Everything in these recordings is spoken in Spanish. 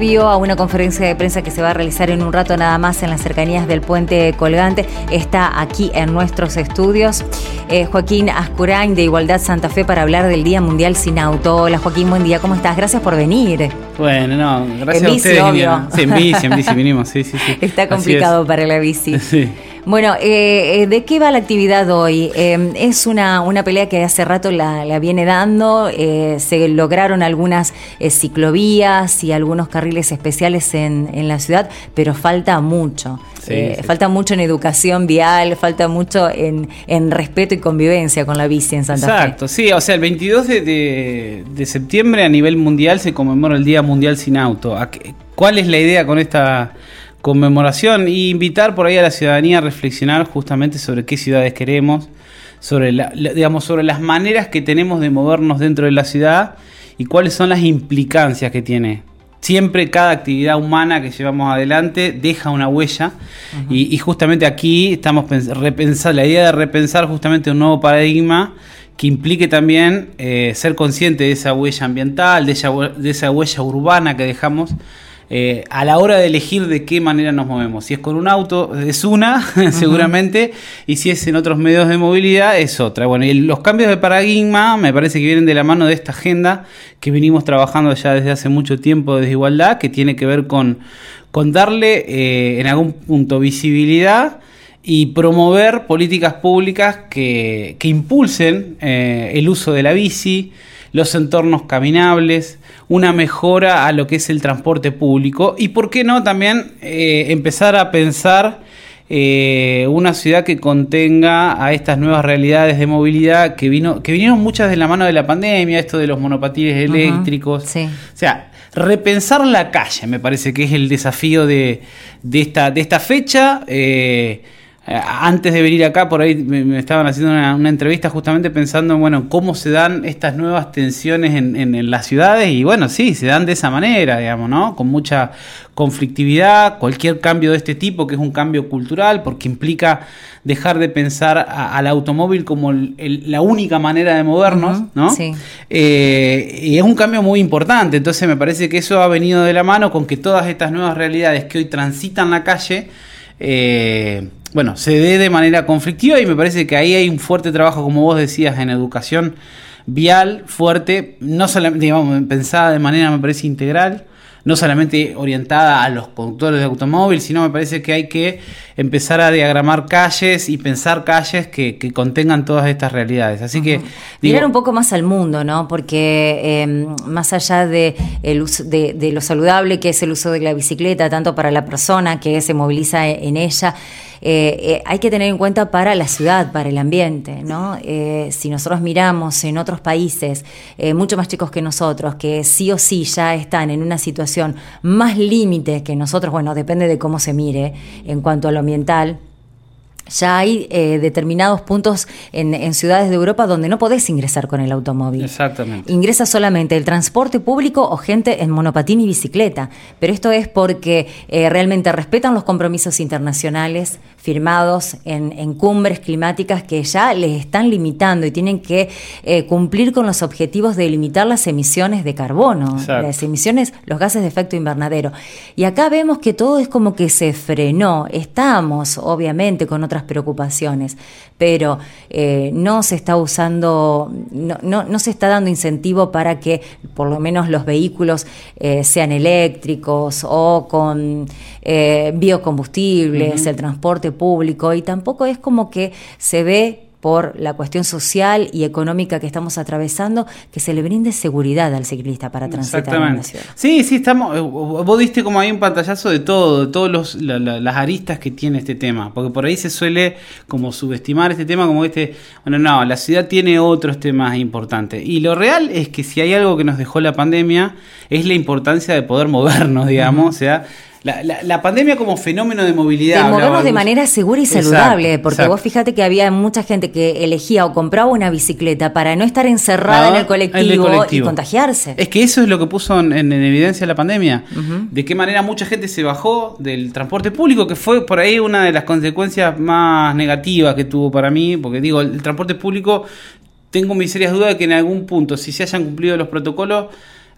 previo a una conferencia de prensa que se va a realizar en un rato nada más en las cercanías del puente colgante, está aquí en nuestros estudios eh, Joaquín Ascurain de Igualdad Santa Fe para hablar del Día Mundial sin Auto. Hola Joaquín, buen día, ¿cómo estás? Gracias por venir. Bueno, no, gracias en a bici, ustedes. obvio. Sí, en bici, en bici vinimos, sí, sí, sí. Está complicado es. para la bici. Sí. Bueno, eh, eh, ¿de qué va la actividad hoy? Eh, es una, una pelea que hace rato la, la viene dando, eh, se lograron algunas eh, ciclovías y algunos carriles especiales en, en la ciudad, pero falta mucho. Sí, sí. Falta mucho en educación vial, falta mucho en, en respeto y convivencia con la bici en Santa Exacto, sí, o sea, el 22 de, de- de septiembre a nivel mundial se conmemora el Día Mundial sin Auto. ¿A qué- ¿Cuál es la idea con esta conmemoración? Y invitar por ahí a la ciudadanía a reflexionar justamente sobre qué ciudades queremos, sobre, la- digamos, sobre las maneras que tenemos de movernos dentro de la ciudad y cuáles son las implicancias que tiene. Siempre cada actividad humana que llevamos adelante deja una huella y, y justamente aquí estamos pens- repensar, la idea de repensar justamente un nuevo paradigma que implique también eh, ser consciente de esa huella ambiental, de esa, de esa huella urbana que dejamos eh, a la hora de elegir de qué manera nos movemos. Si es con un auto, es una, seguramente, y si es en otros medios de movilidad, es otra. Bueno, y los cambios de paradigma me parece que vienen de la mano de esta agenda que venimos trabajando ya desde hace mucho tiempo de desigualdad, que tiene que ver con, con darle eh, en algún punto visibilidad y promover políticas públicas que, que impulsen eh, el uso de la bici, los entornos caminables, una mejora a lo que es el transporte público y, ¿por qué no?, también eh, empezar a pensar eh, una ciudad que contenga a estas nuevas realidades de movilidad que, vino, que vinieron muchas de la mano de la pandemia, esto de los monopatines eléctricos. sí. O sea, repensar la calle me parece que es el desafío de, de esta, de esta fecha. Eh, antes de venir acá, por ahí me, estaban haciendo una, una entrevista justamente pensando, bueno, cómo se dan estas nuevas tensiones en, en- en las ciudades y bueno, sí, se dan de esa manera, digamos, ¿no? Con mucha conflictividad, cualquier cambio de este tipo, que es un cambio cultural, porque implica dejar de pensar a- al automóvil como el- el- la única manera de movernos, ¿no? sí. Eh, y es un cambio muy importante, entonces me parece que eso ha venido de la mano con que todas estas nuevas realidades que hoy transitan la calle, eh, bueno, se dé de manera conflictiva y me parece que ahí hay un fuerte trabajo, como vos decías, en educación vial fuerte, no solamente, digamos, pensada de manera, me parece, integral, no solamente orientada a los conductores de automóvil, sino me parece que hay que empezar a diagramar calles y pensar calles que, que contengan todas estas realidades. Así que... digo, Mirar un poco más al mundo, ¿no? Porque eh, más allá de, el uso, de, de lo saludable que es el uso de la bicicleta, tanto para la persona que se moviliza e- en ella, eh, eh, hay que tener en cuenta para la ciudad, para el ambiente, ¿no? Eh, si nosotros miramos en otros países, eh, mucho más chicos que nosotros, que sí o sí ya están en una situación más límite que nosotros, bueno, depende de cómo se mire en cuanto a lo ambiental, ya hay eh, determinados puntos en, en ciudades de Europa donde no podés ingresar con el automóvil. Exactamente. Ingresa solamente el transporte público o gente en monopatín y bicicleta. Pero esto es porque eh, realmente respetan los compromisos internacionales firmados en, en cumbres climáticas que ya les están limitando y tienen que eh, cumplir con los objetivos de limitar las emisiones de carbono, Exacto. las emisiones, los gases de efecto invernadero. Y acá vemos que todo es como que se frenó. Estamos, obviamente, con otras preocupaciones, pero eh, no se está usando, no, no, no se está dando incentivo para que por lo menos los vehículos eh, sean eléctricos o con eh, biocombustibles, el transporte público, y tampoco es como que se ve por la cuestión social y económica que estamos atravesando, que se le brinde seguridad al ciclista para transitar en la ciudad. Sí, sí, estamos. eh, Vos diste como ahí un pantallazo de todo, de todas las aristas que tiene este tema. Porque por ahí se suele como subestimar este tema, como este. Bueno, no, la ciudad tiene otros temas importantes. Y lo real es que si hay algo que nos dejó la pandemia, es la importancia de poder movernos, digamos. O sea, la, la- la pandemia como fenómeno de movilidad. De movernos de manera segura y Exacto, saludable, porque exacto. vos fíjate que había mucha gente que elegía o compraba una bicicleta para no estar encerrada Ah, en el colectivo, en el colectivo. y contagiarse. Es que eso es lo que puso en, en evidencia la pandemia. De qué manera mucha gente se bajó del transporte público, que fue por ahí una de las consecuencias más negativas que tuvo para mí, porque digo, el transporte público, tengo mis serias dudas de que en algún punto, si se hayan cumplido los protocolos,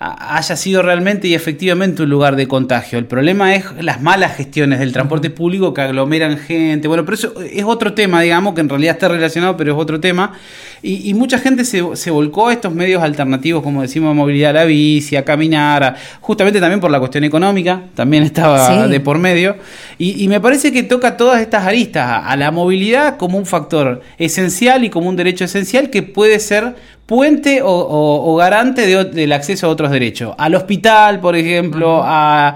haya sido realmente y efectivamente un lugar de contagio. El problema es las malas gestiones del transporte público que aglomeran gente. Bueno, pero eso es otro tema, digamos, que en realidad está relacionado, pero es otro tema. Y, mucha gente se, se, volcó a estos medios alternativos, como decimos, movilidad a la bici, a caminar, justamente también por la cuestión económica, también estaba de por medio. Y, me parece que toca todas estas aristas, a la movilidad como un factor esencial y como un derecho esencial que puede ser puente o, garante del acceso a otros derechos. Al hospital, por ejemplo, a,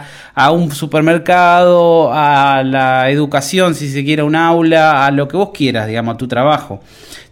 un supermercado, a la educación, si se quiere, un aula, a lo que vos quieras, digamos, a tu trabajo.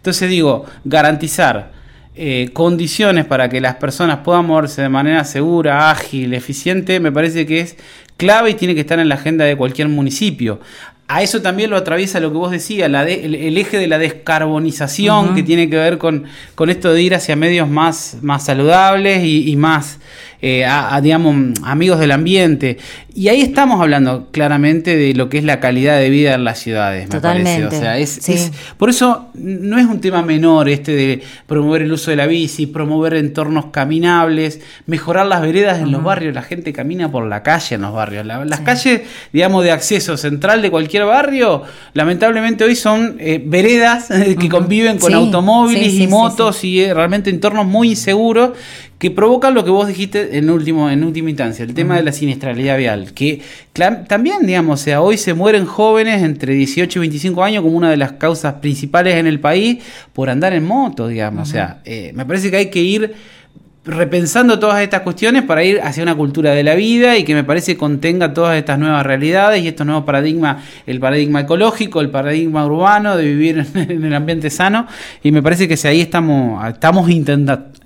Entonces digo, garantizar eh, condiciones para que las personas puedan moverse de manera segura, ágil, eficiente, me parece que es clave y tiene que estar en la agenda de cualquier municipio. A eso también lo atraviesa lo que vos decías, la el, eje de la descarbonización que tiene que ver con, con, esto de ir hacia medios más, más saludables y, más, eh, a, digamos, amigos del ambiente. Y ahí estamos hablando claramente de lo que es la calidad de vida en las ciudades, me Totalmente. parece. O sea, es, por eso no es un tema menor este de promover el uso de la bici, promover entornos caminables, mejorar las veredas en los barrios. La gente camina por la calle en los barrios. las calles, digamos, de acceso central de cualquier barrio, lamentablemente hoy son eh, veredas que conviven con automóviles y motos y eh, realmente entornos muy inseguros que provocan lo que vos dijiste en, último, en última instancia, el tema de la siniestralidad vial, que también, digamos, o sea, hoy se mueren jóvenes entre 18 y 25 años como una de las causas principales en el país por andar en moto, digamos, o sea, eh, me parece que hay que ir repensando todas estas cuestiones para ir hacia una cultura de la vida y que me parece contenga todas estas nuevas realidades y estos nuevos paradigmas, el paradigma ecológico, el paradigma urbano, de vivir en el ambiente sano y me parece que si ahí estamos, estamos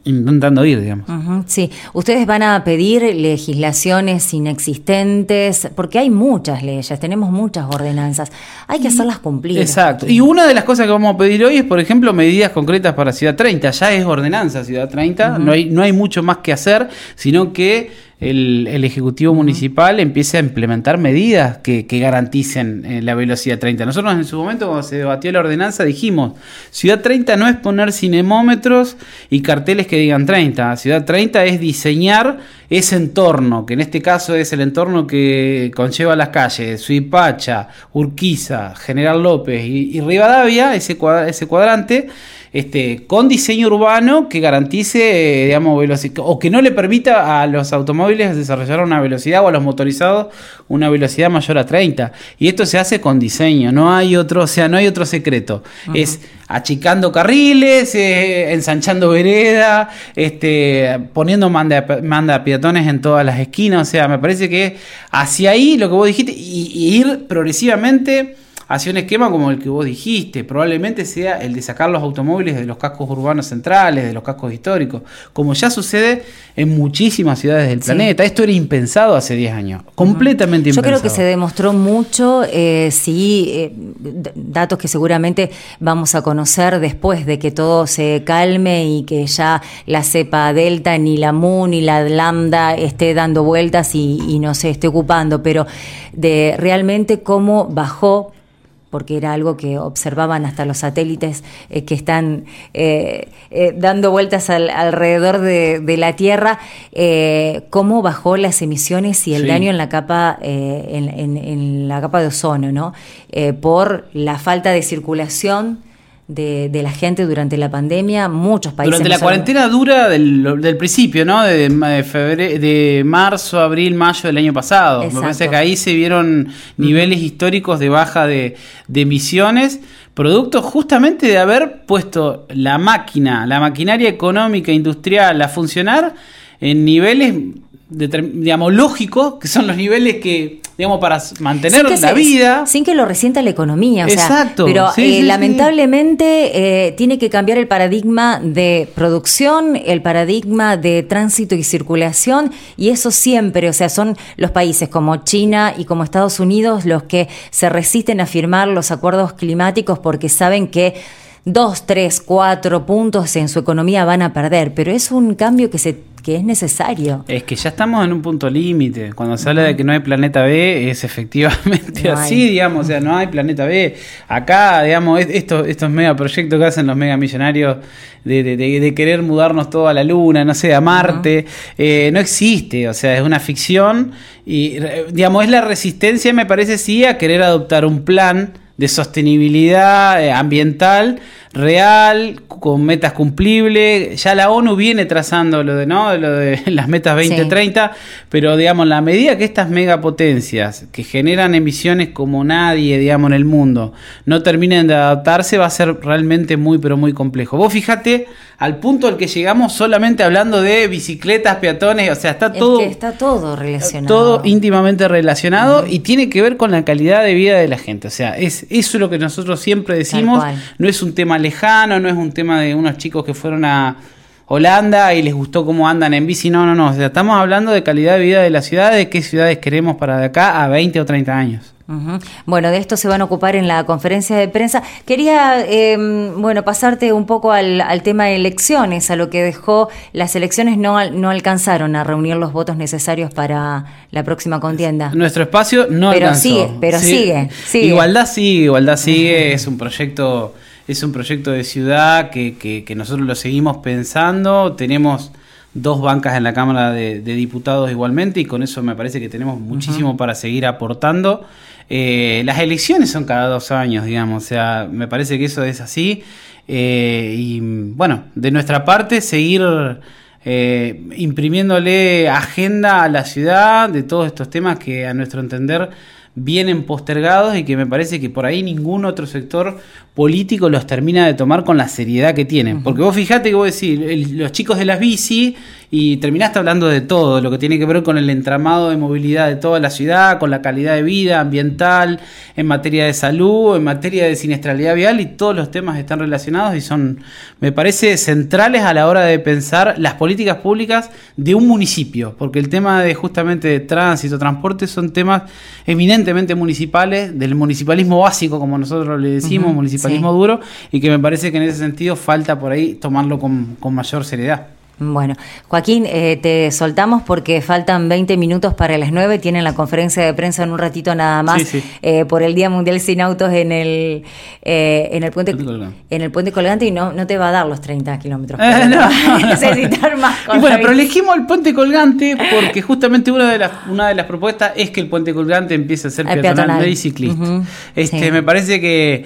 intentando ir, digamos. sí, ustedes van a pedir legislaciones inexistentes, porque hay muchas leyes, tenemos muchas ordenanzas, hay que hacerlas cumplir. Exacto, y una de las cosas que vamos a pedir hoy es, por ejemplo, medidas concretas para Ciudad 30, ya es ordenanza Ciudad 30, no hay, no hay mucho más que hacer, sino que el, Ejecutivo Municipal empiece a implementar medidas que, garanticen eh, la velocidad 30. Nosotros en su momento, cuando se debatió la ordenanza, dijimos, Ciudad 30 no es poner cinemómetros y carteles que digan 30. Ciudad 30 es diseñar ese entorno, que en este caso es el entorno que conlleva las calles, Suipacha, Urquiza, General López y, Rivadavia, ese, ese cuadrante, este, con diseño urbano que garantice, digamos, velocidad, o que no le permita a los automóviles desarrollar una velocidad o a los motorizados una velocidad mayor a 30. Y esto se hace con diseño, no hay otro, o sea, no hay otro secreto. Es achicando carriles, eh, ensanchando vereda, este, poniendo manda, manda peatones en todas las esquinas. O sea, me parece que hacia ahí lo que vos dijiste, y ir progresivamente hacia un esquema como el que vos dijiste. Probablemente sea el de sacar los automóviles de los cascos urbanos centrales, de los cascos históricos, como ya sucede en muchísimas ciudades del planeta. Esto era impensado hace 10 años, completamente impensado. Yo creo que se demostró mucho, eh, sí, eh, datos que seguramente vamos a conocer después de que todo se calme y que ya la cepa delta, ni la mu, ni la lambda esté dando vueltas y, y no se esté ocupando, pero de realmente cómo bajó porque era algo que observaban hasta los satélites eh, que están eh, eh, dando vueltas alrededor de, la Tierra, cómo bajó las emisiones y el daño en la capa en, la capa de ozono, ¿no? por la falta de circulación de, la gente durante la pandemia, muchos países. Durante la cuarentena dura del, principio, ¿no? De, de marzo, abril, mayo del año pasado. Me parece que ahí se vieron niveles históricos de baja de, de emisiones, producto justamente de haber puesto la máquina, la maquinaria económica, industrial a funcionar en niveles digamos, lógicos, que son los niveles que, digamos, para mantener la vida. Sin que lo resienta la economía. O Exacto. pero eh, lamentablemente eh, tiene que cambiar el paradigma de producción, el paradigma de tránsito y circulación, y eso siempre, o sea, son los países como China y como Estados Unidos los que se resisten a firmar los acuerdos climáticos porque saben que dos, tres, cuatro puntos en su economía van a perder, pero es un cambio que se que es necesario. Es que ya estamos en un punto límite. Cuando se habla de que no hay planeta B, es efectivamente así, digamos. O sea, no hay planeta B. Acá, digamos, estos, estos megaproyectos que hacen los megamillonarios de, de, de, querer mudarnos todo a la Luna, no sé, a Marte, eh, no existe. O sea, es una ficción. Y, digamos, es la resistencia, me parece, sí, a querer adoptar un plan de sostenibilidad eh, ambiental real, con metas cumplibles. Ya la ONU viene trazando lo de, ¿no? lo de las metas 2030, pero digamos, la medida que estas megapotencias que generan emisiones como nadie, digamos, en el mundo, no terminen de adaptarse, va a ser realmente muy, pero muy complejo. Vos fíjate al punto al que llegamos solamente hablando de bicicletas, peatones, o sea, está todo... está todo relacionado. Todo íntimamente relacionado y tiene que ver con la calidad de vida de la gente. O sea, es eso es lo que nosotros siempre decimos, no es un tema lejano, no es un tema de unos chicos que fueron a Holanda y les gustó cómo andan en bici, no, no, no, estamos hablando de calidad de vida de la ciudad, de qué ciudades queremos para de acá a 20 o 30 años. Bueno, de esto se van a ocupar en la conferencia de prensa. Quería, em, bueno, pasarte un poco al, tema de elecciones, a lo que dejó las elecciones no, no alcanzaron a reunir los votos necesarios para la próxima contienda. Nuestro espacio no pero alcanzó. Sigue, pero sigue, sigue. Igualdad sigue, igualdad sigue, es un proyecto es un proyecto de ciudad que, nosotros lo seguimos pensando. Tenemos dos bancas en la Cámara de, Diputados igualmente y con eso me parece que tenemos muchísimo para seguir aportando. Eh, las elecciones son cada dos años, digamos, o sea, me parece que eso es así. Eh, y bueno, de nuestra parte, seguir eh, imprimiéndole agenda a la ciudad de todos estos temas que a nuestro entender vienen postergados y que me parece que por ahí ningún otro sector político los termina de tomar con la seriedad que tienen. Porque vos fijate que vos decís, los chicos de las bici, y terminaste hablando de todo, lo que tiene que ver con el entramado de movilidad de toda la ciudad, con la calidad de vida ambiental, en materia de salud, en materia de siniestralidad vial, y todos los temas están relacionados y son, me parece, centrales a la hora de pensar las políticas públicas de un municipio, porque el tema de justamente de tránsito, transporte, son temas eminentemente municipales, del municipalismo básico, como nosotros le decimos, municipalismo duro, y que me parece que en ese sentido falta por ahí tomarlo con, con mayor seriedad. Bueno, Joaquín, eh, te soltamos porque faltan 20 minutos para las 9. Tienen la conferencia de prensa en un ratito nada más eh, por el Día Mundial Sin Autos en el, eh, en el puente, en el puente colgante y no, no te va a dar los 30 kilómetros. no, necesitar más. bueno, pero elegimos el puente colgante porque justamente una de las una de las propuestas es que el puente colgante empiece a ser peatonal, de ciclista. este, me parece que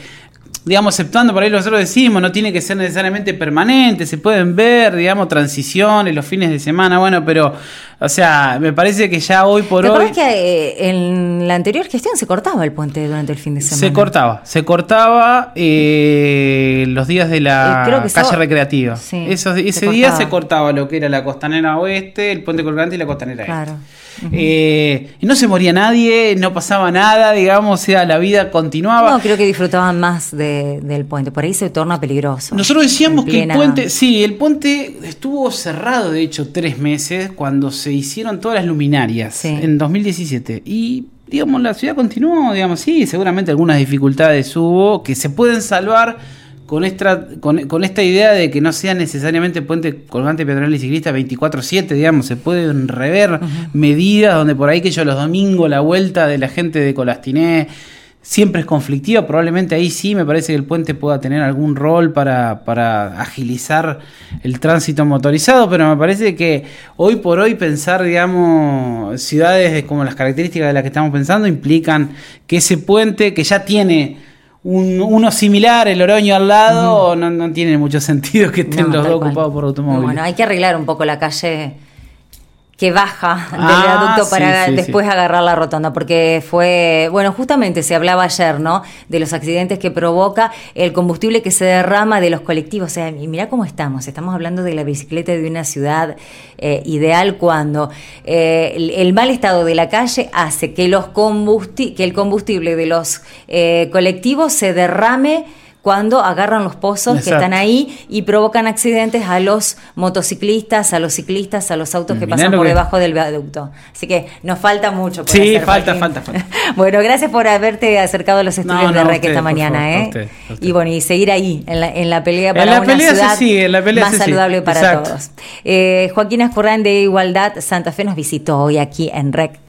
digamos, aceptando por ahí nosotros decimos, no tiene que ser necesariamente permanente, se pueden ver, digamos, transiciones los fines de semana, bueno, pero, o sea, me parece que ya hoy por hoy... ¿Te que eh, en la anterior gestión se cortaba el puente durante el fin de semana? Se cortaba, se cortaba eh, los días de la calle recreativa. ese día se cortaba lo que era la costanera oeste, el puente colgante y la costanera claro. Eh, no se moría nadie, no pasaba nada, digamos, o sea, la vida continuaba. No, creo que disfrutaban más del puente, por ahí se torna peligroso. Nosotros decíamos que el puente, sí, el puente estuvo cerrado, de hecho, tres meses cuando se hicieron todas las luminarias en 2017. Y digamos, la ciudad continuó, digamos, sí, seguramente algunas dificultades hubo que se pueden salvar con esta, con, esta idea de que no sea necesariamente puente colgante peatonal y ciclista 24-7, digamos, se pueden rever medidas donde por ahí que yo los domingos la vuelta de la gente de Colastiné siempre es conflictiva, probablemente ahí sí me parece que el puente pueda tener algún rol para, para agilizar el tránsito motorizado, pero me parece que hoy por hoy pensar, digamos, ciudades como las características de las que estamos pensando implican que ese puente que ya tiene uno similar, el Oroño al lado, no, no, tiene mucho sentido que estén los dos ocupados por automóviles. Bueno, hay que arreglar un poco la calle que baja del ah, viaducto para después agarrar la rotonda, porque fue, bueno, justamente se hablaba ayer, ¿no? De los accidentes que provoca el combustible que se derrama de los colectivos. O sea, y mira cómo estamos, estamos hablando de la bicicleta de una ciudad eh, ideal cuando eh, el, mal estado de la calle hace que, los que el combustible de los eh, colectivos se derrame cuando agarran los pozos que están ahí y provocan accidentes a los motociclistas, a los ciclistas, a los autos que pasan por debajo del viaducto. Así que nos falta mucho. Por sí, falta, falta, falta, bueno, gracias por haberte acercado a los estudios de REC esta mañana. ¿eh? Y bueno, y seguir ahí, en la, en la pelea para una ciudad más saludable para todos. Eh, Joaquín Ascurrán de Igualdad Santa Fe nos visitó hoy aquí en REC